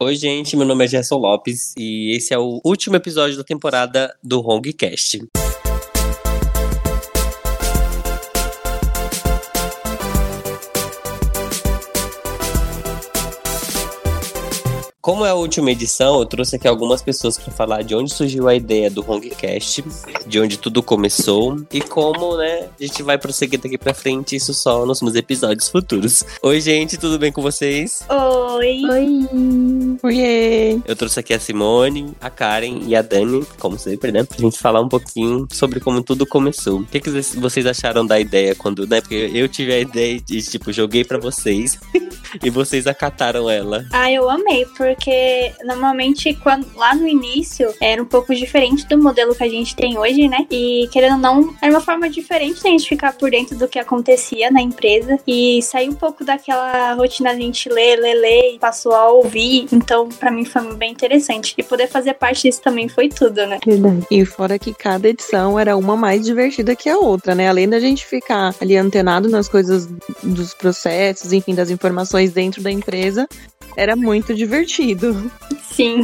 Oi, gente, meu nome é Gerson Lopes e esse é o último episódio da temporada do Hongcast. Como é a última edição, eu trouxe aqui algumas pessoas para falar de onde surgiu a ideia do Hongcast, de onde tudo começou e como, né, a gente vai prosseguir daqui para frente isso só nos meus episódios futuros. Oi, gente, tudo bem com vocês? Oi. Oi. Oiê. Eu trouxe aqui a Simone, a Karen e a Dani, como sempre, né, pra gente falar um pouquinho sobre como tudo começou. O que, que vocês acharam da ideia quando, né, porque eu tive a ideia de, tipo, joguei para vocês e vocês acataram ela. Ah, eu amei, porque normalmente quando lá no início era um pouco diferente do modelo que a gente tem hoje, né? E querendo ou não, era uma forma diferente da gente ficar por dentro do que acontecia na empresa e sair um pouco daquela rotina de a gente ler, ler, ler e passou a ouvir. Então, para mim foi bem interessante. E poder fazer parte disso também foi tudo, né? Verdade. E fora que cada edição era uma mais divertida que a outra, né? Além da gente ficar ali antenado nas coisas dos processos, enfim, das informações dentro da empresa, era muito divertido. Sim.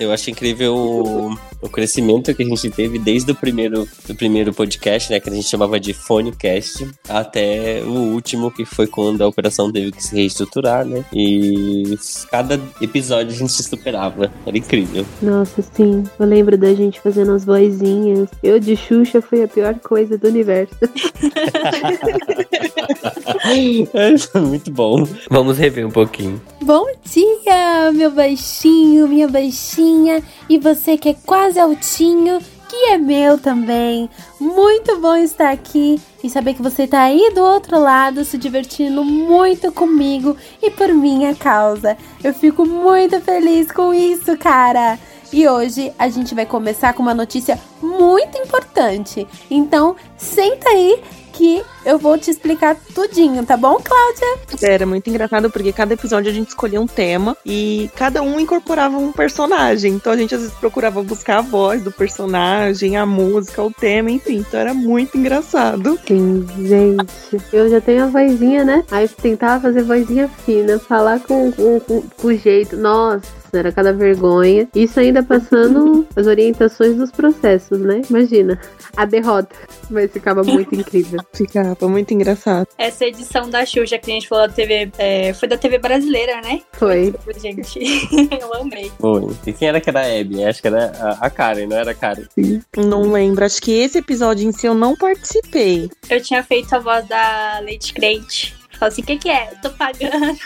Eu acho incrível o, o, crescimento que a gente teve desde o primeiro, do primeiro podcast, né? Que a gente chamava de Phonecast, até o último, que foi quando a operação teve que se reestruturar, né? E cada episódio a gente se superava. Era incrível. Nossa, sim. Eu lembro da gente fazendo as vozinhas. Eu de Xuxa foi a pior coisa do universo. é muito bom. Vamos rever um pouquinho. Bom dia, meu baixinho, minha baixinha, e você que é quase altinho, que é meu também. Muito bom estar aqui e saber que você tá aí do outro lado se divertindo muito comigo e por minha causa. Eu fico muito feliz com isso, cara. E hoje a gente vai começar com uma notícia muito importante. Então, senta aí que eu vou te explicar tudinho, tá bom, Cláudia? Era muito engraçado porque cada episódio a gente escolhia um tema e cada um incorporava um personagem. Então a gente às vezes procurava buscar a voz do personagem, a música, o tema, enfim. Então era muito engraçado. Sim, gente. Eu já tenho a vozinha, né? Aí tentava fazer vozinha fina, falar com, com, com, com jeito. Nossa era cada vergonha. Isso ainda passando as orientações dos processos, né? Imagina, a derrota. Mas ficava muito incrível. Ficava muito engraçado. Essa edição da Xuxa que a gente falou da TV, é, foi da TV brasileira, né? Foi. Gente, eu amei. Foi. E quem era que era a Abby? Acho que era a, a Karen, não era a Karen? Sim. Não lembro. Acho que esse episódio em si eu não participei. Eu tinha feito a voz da Lady Crate. Fala assim, o que, que é? Tô pagando.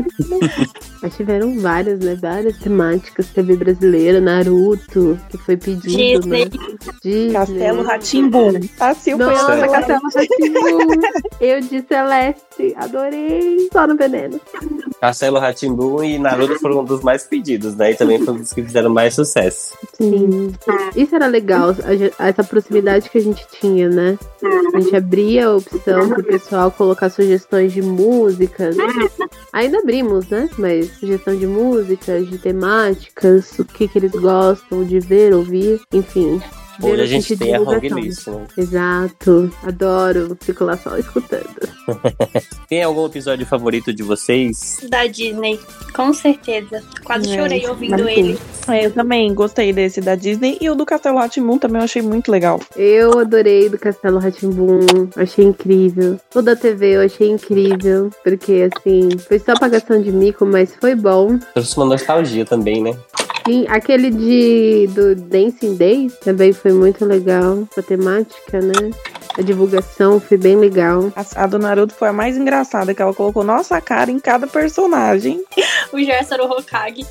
Mas tiveram várias, né? Várias temáticas. TV brasileira, Naruto, que foi pedido, Disney. né? Disney. Castelo Ratimbum. Assim foi Nossa, essa Castelo Ratimbum. Eu de Celeste, adorei. Só no veneno. Castelo Ratimbu e Naruto foram um dos mais pedidos, né? E também foram dos que fizeram mais sucesso. Sim. Isso era legal, a- essa proximidade que a gente tinha, né? A gente abria a opção pro pessoal colocar sugestões de música. né? Ainda abrimos, né? Mas sugestão de músicas, de temáticas, o que, que eles gostam de ver, ouvir, enfim. Hoje a gente tem a. List, né? Exato. Adoro. Fico lá só escutando. Tem algum episódio favorito de vocês? Da Disney, com certeza. Quase É, chorei ouvindo ele. É, eu também gostei desse da Disney e o do Castelo Ratimbum também eu achei muito legal. Eu adorei do Castelo Ratimbum, achei incrível. O da TV eu achei incrível, porque assim, foi só apagação de mico, mas foi bom. Trouxe uma nostalgia também, né? Sim, aquele de do Dancing Days também foi muito legal, a temática, né? A divulgação foi bem legal. A, a do Naruto foi a mais engraçada, que ela colocou nossa cara em cada personagem. O Gerson era o Hokage.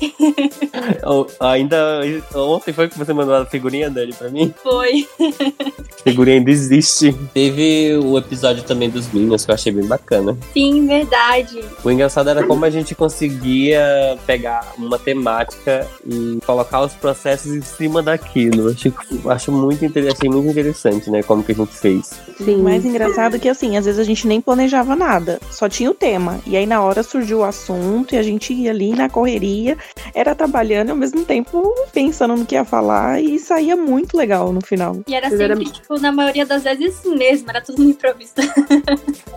Oh, ainda ontem foi que você mandou a figurinha dele pra mim? Foi. A figurinha ainda existe. Teve o episódio também dos Minions, que eu achei bem bacana. Sim, verdade. O engraçado era como a gente conseguia pegar uma temática e colocar os processos em cima daquilo. Acho, acho muito, achei muito interessante, né? Como que a gente fez. Sim. O mais engraçado é que, assim, às vezes a gente nem planejava nada, só tinha o tema. E aí, na hora, surgiu o assunto e a gente ia ali na correria. era trabalhando e ao mesmo tempo pensando no que ia falar e saía muito legal no final. E era sempre, era- tipo, na maioria das vezes mesmo, era tudo no improviso.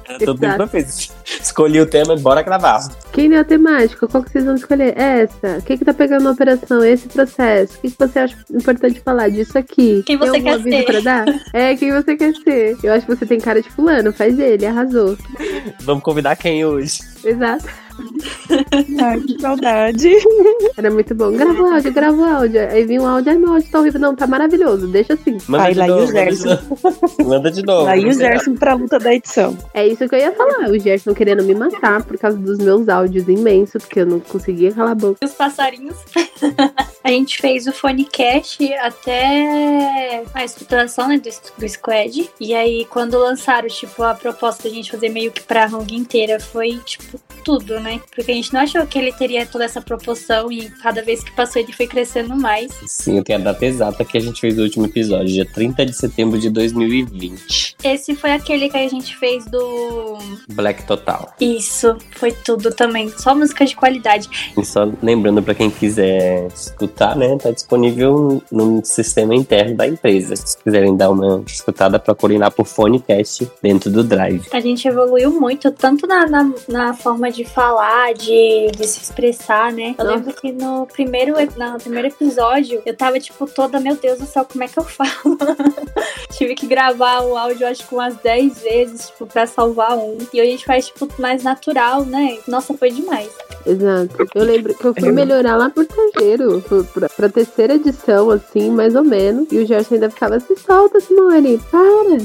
Era tudo vez. Escolhi o tema e bora gravar. Quem não é a temática? Qual que vocês vão escolher? Essa. O que que tá pegando na operação? Esse processo. O que, que você acha importante falar disso aqui? Quem você quer aviso ser? pra dar? É, quem você quer ser. Eu acho que você tem cara de fulano. Faz ele, arrasou. Vamos convidar quem hoje? Exato. Ai, que saudade. Era muito bom. Grava o áudio, grava o áudio. Aí vinha um áudio, ai, meu áudio tá horrível. Não, tá maravilhoso. Deixa assim. Manda de lá e o novo, manda de Gerson. novo. Manda de novo. Aí o Gerson pra luta da edição. É isso que eu ia falar. O Gerson querendo me matar por causa dos meus áudios imensos, porque eu não conseguia calar a boca. E os passarinhos. a gente fez o Phonecast até a estruturação né, do, do Squad. E aí, quando lançaram, tipo, a proposta da gente fazer meio que pra Hong inteira, foi, tipo, tudo, né? Porque a gente não achou que ele teria toda essa proporção e cada vez que passou ele foi crescendo mais. Sim, eu tenho a data exata que a gente fez o último episódio, dia 30 de setembro de 2020. Esse foi aquele que a gente fez do. Black Total. Isso, foi tudo também. Só música de qualidade. E só lembrando pra quem quiser escutar, né, tá disponível no sistema interno da empresa. Se quiserem dar uma escutada, procurem lá por Phonecast dentro do Drive. A gente evoluiu muito, tanto na, na, na forma de falar, de, de se expressar, né? Eu lembro que no primeiro, no primeiro episódio, eu tava, tipo, toda, meu Deus do céu, como é que eu falo? Tive que gravar o áudio, acho que umas 10 vezes, tipo, pra salvar um. E hoje a gente faz, tipo, mais natural, né? Nossa, foi demais. Exato. Eu lembro que eu fui Eu- melhorar lá por terceiro, pro- pra, pra terceira edição, assim, mais ou menos. E o Gerson ainda ficava se solta, Simone, para.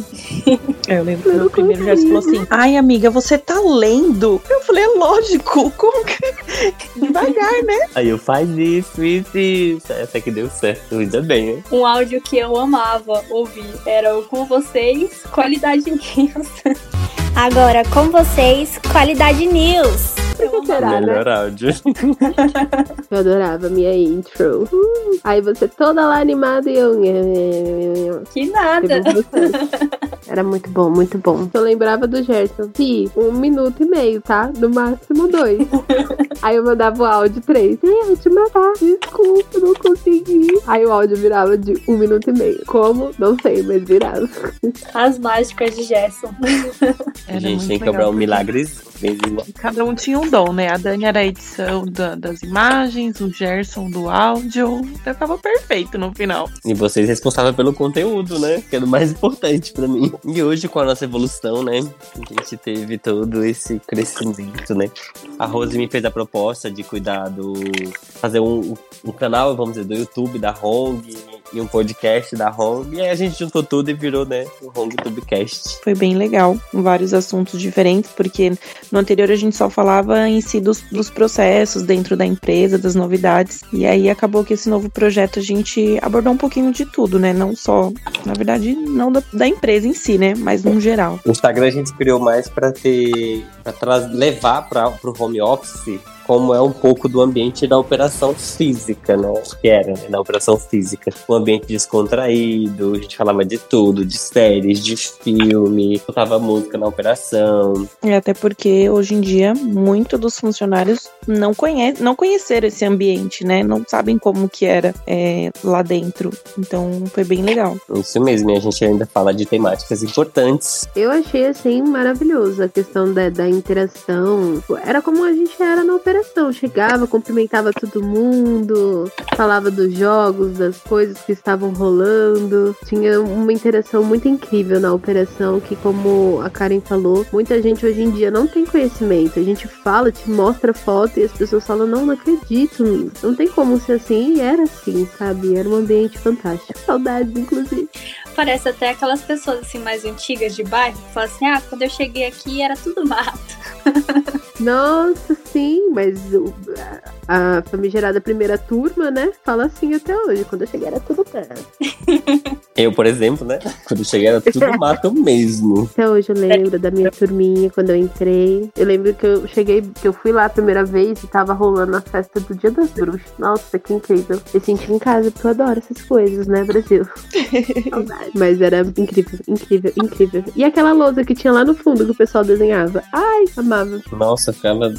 É, eu lembro que Eu no não primeiro Gerson falou assim: Ai, amiga, você tá lendo? Eu falei, é lógico, como que. Devagar, né? Aí eu faz isso, isso, isso. Até que deu certo, ainda bem, né? Um áudio que eu amava ouvir era o com vocês, qualidade news. Agora com vocês, Qualidade News. Eu amava. Será, né? Melhor áudio. Eu adorava a minha intro. Uh, aí você toda lá animada e eu. Que nada. Era muito bom, muito bom. Eu lembrava do Gerson. Sim, um minuto e meio, tá? No máximo dois. Aí eu mandava o áudio três. Eu te matar. Desculpa, não consegui. Aí o áudio virava de um minuto e meio. Como? Não sei, mas virava. As mágicas de Gerson. a gente tem que cobrar um milagres Cada um tinha um dom, né? A Dani era a edição da- das imagens, o Gerson do áudio. Então tava perfeito no final. E vocês responsáveis pelo conteúdo, né? Que é o mais importante pra mim. E hoje, com a nossa evolução, né? A gente teve todo esse crescimento, né? A Rose me fez a proposta de cuidar do. fazer um, um canal, vamos dizer, do YouTube da Hong e um podcast da Hong. E aí a gente juntou tudo e virou, né? O Hong Tubecast. Foi bem legal, com vários assuntos diferentes, porque no anterior a gente só falava em si dos, dos processos dentro da empresa, das novidades. E aí acabou que esse novo projeto a gente abordou um pouquinho de tudo, né? Não só, na verdade, não da, da empresa em si, né? Mas no geral. O Instagram a gente criou mais pra ter. pra tra- levar para pro home office como é um pouco do ambiente da operação física, né? Que era, né? Na operação física. Um ambiente descontraído, a gente falava de tudo, de séries, de filme, botava música na operação. É até porque hoje em dia muitos dos funcionários não, conhe não conheceram esse ambiente, né? Não sabem como que era é, lá dentro. Então foi bem legal. Isso mesmo, e a gente ainda fala de temáticas importantes. Eu achei assim maravilhoso a questão da, da interação. Era como a gente era na operação. Chegava, cumprimentava todo mundo, falava dos jogos, das coisas que estavam rolando. Tinha uma interação muito incrível na operação que, como a Karen falou, muita gente hoje em dia não tem conhecimento. A gente fala, te mostra foto e as pessoas falam, não, não acredito. Não tem como ser assim. E era assim, sabe? Era um ambiente fantástico. Saudades, inclusive. Parece até aquelas pessoas assim mais antigas de bairro que falam assim: ah, quando eu cheguei aqui era tudo mato. Nossa, sim, mas a famigerada primeira turma, né? Fala assim até hoje. Quando eu cheguei era tudo terra. Eu, por exemplo, né? Quando eu cheguei era tudo mato mesmo. Até hoje eu lembro da minha turminha quando eu entrei. Eu lembro que eu cheguei, que eu fui lá a primeira vez e tava rolando a festa do Dia das Bruxas. Nossa, que incrível. Me senti em casa, porque eu adoro essas coisas, né, Brasil? Mas era incrível, incrível, incrível. E aquela lousa que tinha lá no fundo que o pessoal desenhava. Ai, amava. Nossa, ficava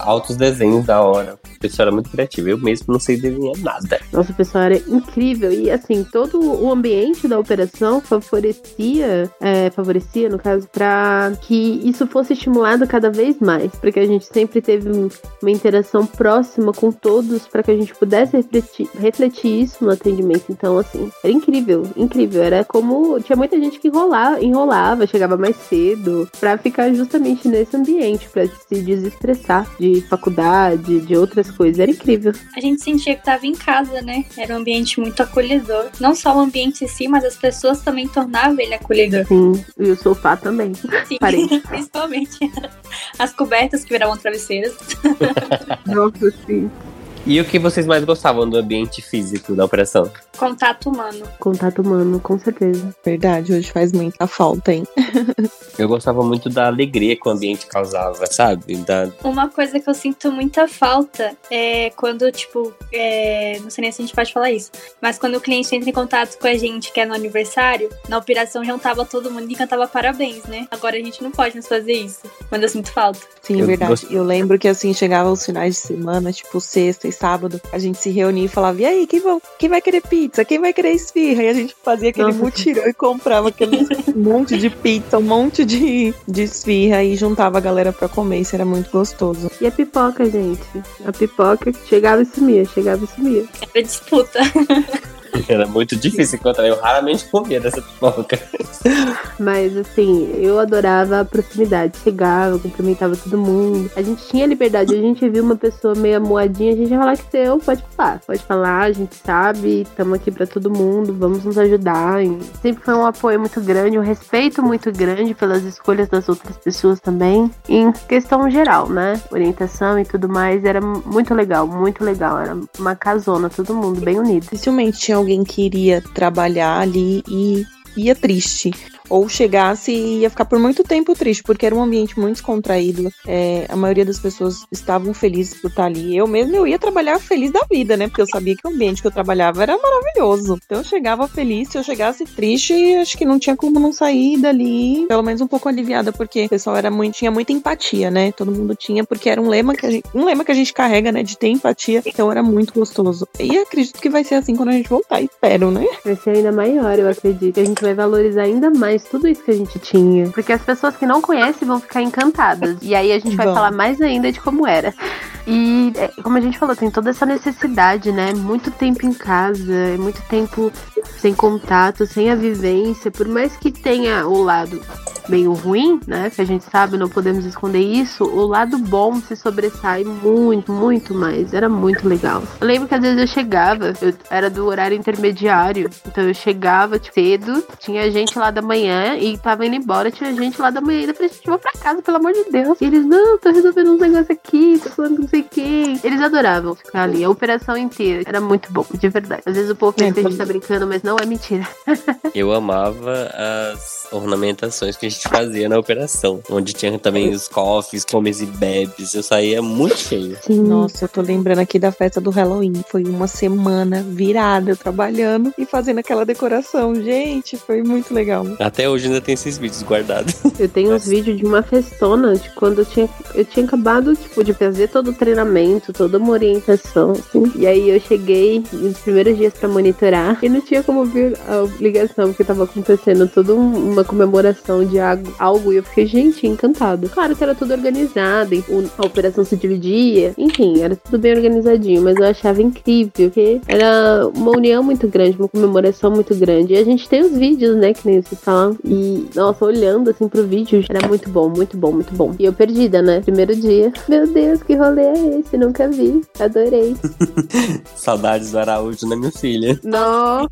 altos desenhos da hora. O pessoal era muito criativo. Eu mesmo não sei desenhar nada. Nossa, o pessoal era incrível. E assim, todo o ambiente da operação favorecia, é, favorecia, no caso, para que isso fosse estimulado cada vez mais. Porque a gente sempre teve uma interação próxima com todos para que a gente pudesse refletir, refletir isso no atendimento. Então, assim, era incrível, incrível. Era como. Tinha muita gente que enrolava, enrolava chegava mais cedo, para ficar justamente nesse ambiente, para se desestressar de faculdade, de outras coisas. Era incrível. A gente sentia que tava em casa, né? Era um ambiente muito acolhedor. Não só o ambiente em si, mas as pessoas também tornavam ele acolhedor. Sim, e o sofá também. Sim, principalmente. As cobertas que viravam travesseiras. Nossa, sim. E o que vocês mais gostavam do ambiente físico da operação? Contato humano. Contato humano, com certeza. Verdade, hoje faz muita falta, hein? eu gostava muito da alegria que o ambiente causava, sabe? Da... Uma coisa que eu sinto muita falta é quando, tipo, é... não sei nem se a gente pode falar isso, mas quando o cliente entra em contato com a gente, que é no aniversário, na operação juntava todo mundo e cantava parabéns, né? Agora a gente não pode mais fazer isso, quando eu sinto falta. Sim, eu verdade. Gost... Eu lembro que assim, chegava os finais de semana, tipo, sexta e sábado, a gente se reunia e falava: e aí, quem, vai, quem vai querer pizza? Quem vai querer esfirra? E a gente fazia aquele Nossa. mutirão e comprava aquele monte de pizza, um monte de, de esfirra e juntava a galera pra comer. Isso era muito gostoso. E a pipoca, gente? A pipoca chegava e sumia, chegava e sumia. Era disputa. Era muito difícil encontrar. Eu raramente comia dessa pipoca. Mas assim, eu adorava a proximidade. Chegava, cumprimentava todo mundo. A gente tinha liberdade. A gente viu uma pessoa meio moadinha, a gente ia falar que seu, pode falar. Pode falar, a gente sabe, estamos aqui para todo mundo, vamos nos ajudar. E sempre foi um apoio muito grande, um respeito muito grande pelas escolhas das outras pessoas também. Em questão geral, né? Orientação e tudo mais, era muito legal, muito legal. Era uma casona, todo mundo bem unido. Dificilmente tinha alguém que iria trabalhar ali e ia triste ou chegasse e ia ficar por muito tempo triste, porque era um ambiente muito descontraído. É, a maioria das pessoas estavam felizes por estar ali. Eu mesmo eu ia trabalhar feliz da vida, né? Porque eu sabia que o ambiente que eu trabalhava era maravilhoso. Então eu chegava feliz, se eu chegasse triste, acho que não tinha como não sair dali, pelo menos um pouco aliviada, porque o pessoal era muito, tinha muita empatia, né? Todo mundo tinha, porque era um lema que a gente, um lema que a gente carrega, né? De ter empatia. Então era muito gostoso. E acredito que vai ser assim quando a gente voltar, espero, né? Vai ser ainda maior, eu acredito. A gente vai valorizar ainda mais tudo isso que a gente tinha. Porque as pessoas que não conhecem vão ficar encantadas. E aí a gente vai Bom. falar mais ainda de como era. E é, como a gente falou, tem toda essa necessidade, né? Muito tempo em casa, muito tempo sem contato, sem a vivência. Por mais que tenha o lado meio ruim, né? Que a gente sabe, não podemos esconder isso. O lado bom se sobressai muito, muito mais. Era muito legal. Eu lembro que às vezes eu chegava, eu era do horário intermediário, então eu chegava tipo, cedo, tinha gente lá da manhã e tava indo embora, tinha gente lá da manhã ainda. Falei, gente, vou pra casa, pelo amor de Deus. E eles, não, tô resolvendo uns negócios aqui, tô falando não sei quem. Eles adoravam ficar ali, a operação inteira. Era muito bom, de verdade. Às vezes o povo pensa que a gente tá brincando, mas não é mentira. eu amava as ornamentações que a gente fazia na operação, onde tinha também os cofres, comes e bebes. Eu saía muito cheio. Sim. Nossa, eu tô lembrando aqui da festa do Halloween. Foi uma semana virada trabalhando e fazendo aquela decoração. Gente, foi muito legal. Até hoje ainda tem esses vídeos guardados. Eu tenho uns vídeos de uma festona de quando eu tinha, eu tinha acabado, tipo, de fazer todo o treinamento, toda uma orientação, assim. E aí eu cheguei nos primeiros dias para monitorar e não tinha como ver a ligação, porque tava acontecendo toda uma comemoração de algo e eu fiquei, gente, encantado. Claro que era tudo organizado, a operação se dividia, enfim, era tudo bem organizadinho, mas eu achava incrível, porque era uma união muito grande, uma comemoração muito grande. E a gente tem os vídeos, né, que nem você fala, e nossa, olhando assim pro vídeo, era muito bom, muito bom, muito bom. E eu perdida, né? Primeiro dia, meu Deus, que rolê é esse? Nunca vi, adorei. Saudades do Araújo, né, minha filha? Nossa.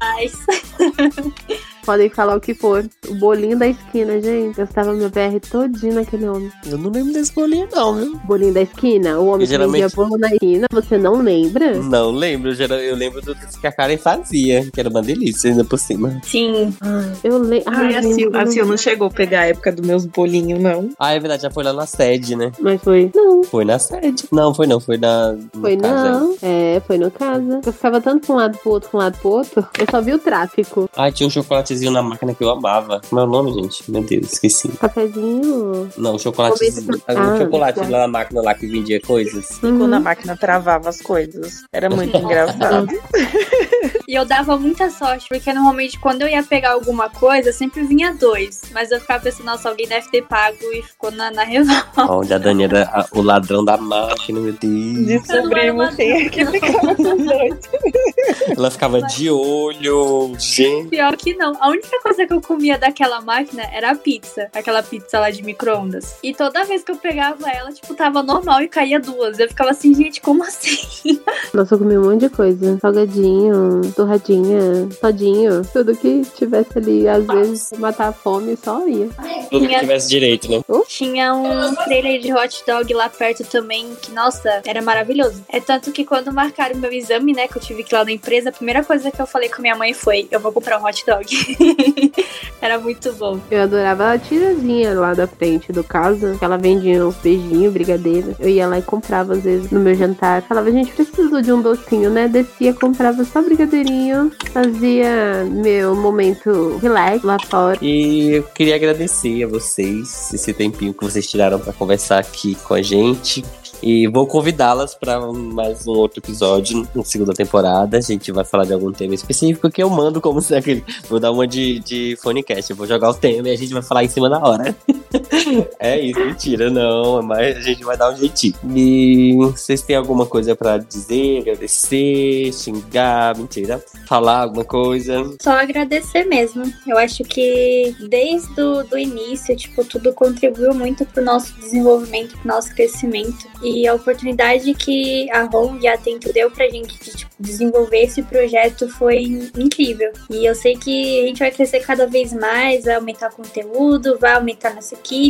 Podem falar o que for. O bolinho da esquina, gente. Eu estava meu BR todinho naquele homem. Eu não lembro desse bolinho, não, viu? Bolinho da esquina? O homem Eu que geralmente- vendia bolo na esquina, você não lembra? Não lembro. Eu, geral- eu lembro do que a Karen fazia, que era uma delícia ainda por cima. Sim. Ai, eu lembro. Ai, a Sil, a Sil não chegou a pegar a época dos meus bolinhos, não. Ah, é verdade, já foi lá na sede, né? Mas foi. Não, Foi na sede. Não, foi não, foi na. foi caso aí. não. É, foi no casa. Eu ficava tanto pra um lado pro outro, pra um lado pro outro. Eu só vi o tráfico. Ah, tinha um chocolatezinho na máquina que eu amava. Como é o nome, gente? Meu Deus, esqueci. Cafezinho. Não, chocolatezinho. Ah, um chocolate tá. lá na máquina lá que vendia coisas. E quando a máquina travava as coisas. Era muito engraçado. E eu dava muita sorte, porque normalmente quando eu ia pegar alguma coisa, sempre vinha dois. Mas eu ficava pensando, nossa, alguém deve ter pago e ficou na, na revolta. Onde a Dani era a- o ladrão da máquina, meu Deus. Descobrimos quem é que ficava com os dois. Ela ficava de olho. Gente. Pior que não. A única coisa que eu comia daquela máquina era a pizza. Aquela pizza lá de micro-ondas. E toda vez que eu pegava ela, tipo, tava normal e caía duas. Eu ficava assim, gente, como assim? Nossa, eu comi um monte de coisa. Salgadinho, torradinha, todinho. Tudo que tivesse ali, às vezes, pra matar a fome, só ia. Tudo que tivesse direito, né? Tinha um trailer de hot dog lá perto também, que, nossa, era maravilhoso. É tanto que quando marcaram meu exame, né, que eu tive que ir lá na empresa, a primeira coisa que eu falei com minha mãe foi: eu vou comprar um hot dog. era muito bom. Eu adorava a tirazinha lá da frente do casa, que ela vendia uns beijinhos, brigadeiro. Eu ia lá e comprava, às vezes, no meu jantar. Falava, gente, preciso de um docinho, né? Descia, comprava só brigadeirinho. Fazia meu momento relax lá fora. E eu queria agradecer a vocês esse tempinho que vocês tiraram pra conversar aqui com a gente. E vou convidá-las para mais um outro episódio na segunda temporada. A gente vai falar de algum tema específico que eu mando como se aquele. Vou dar uma de, de phonecast. Eu vou jogar o tema e a gente vai falar em cima da hora. é isso, mentira, não. Mas a gente vai dar um jeitinho. E vocês têm alguma coisa pra dizer, agradecer, xingar, mentira? Falar alguma coisa? Só agradecer mesmo. Eu acho que desde o do início, tipo, tudo contribuiu muito pro nosso desenvolvimento, pro nosso crescimento. E a oportunidade que a ROM e a Atento deu pra gente de tipo, desenvolver esse projeto foi incrível. E eu sei que a gente vai crescer cada vez mais, vai aumentar o conteúdo, vai aumentar nossa equipe.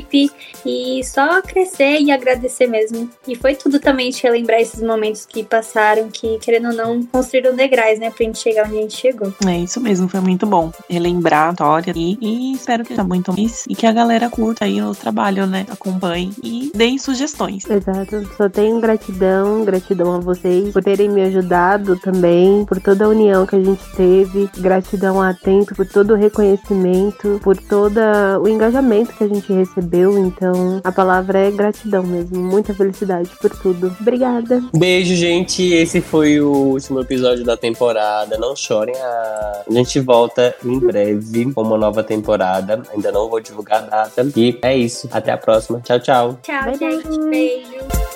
E só crescer e agradecer mesmo. E foi tudo também de relembrar esses momentos que passaram, que querendo ou não, construíram degraus, né, pra gente chegar onde a gente chegou. É isso mesmo, foi muito bom relembrar a história e, e espero que seja muito feliz e que a galera curta aí o trabalho, né? Acompanhe e deem sugestões. Exato. Só tenho gratidão, gratidão a vocês por terem me ajudado também, por toda a união que a gente teve, gratidão a Atento por todo o reconhecimento, por todo o engajamento que a gente recebeu. Então, a palavra é gratidão mesmo. Muita felicidade por tudo. Obrigada. Beijo, gente. Esse foi o último episódio da temporada. Não chorem. A, a gente volta em breve com uma nova temporada. Ainda não vou divulgar a data. E é isso. Até a próxima. Tchau, tchau. Tchau, Bye, bye. gente. Beijo.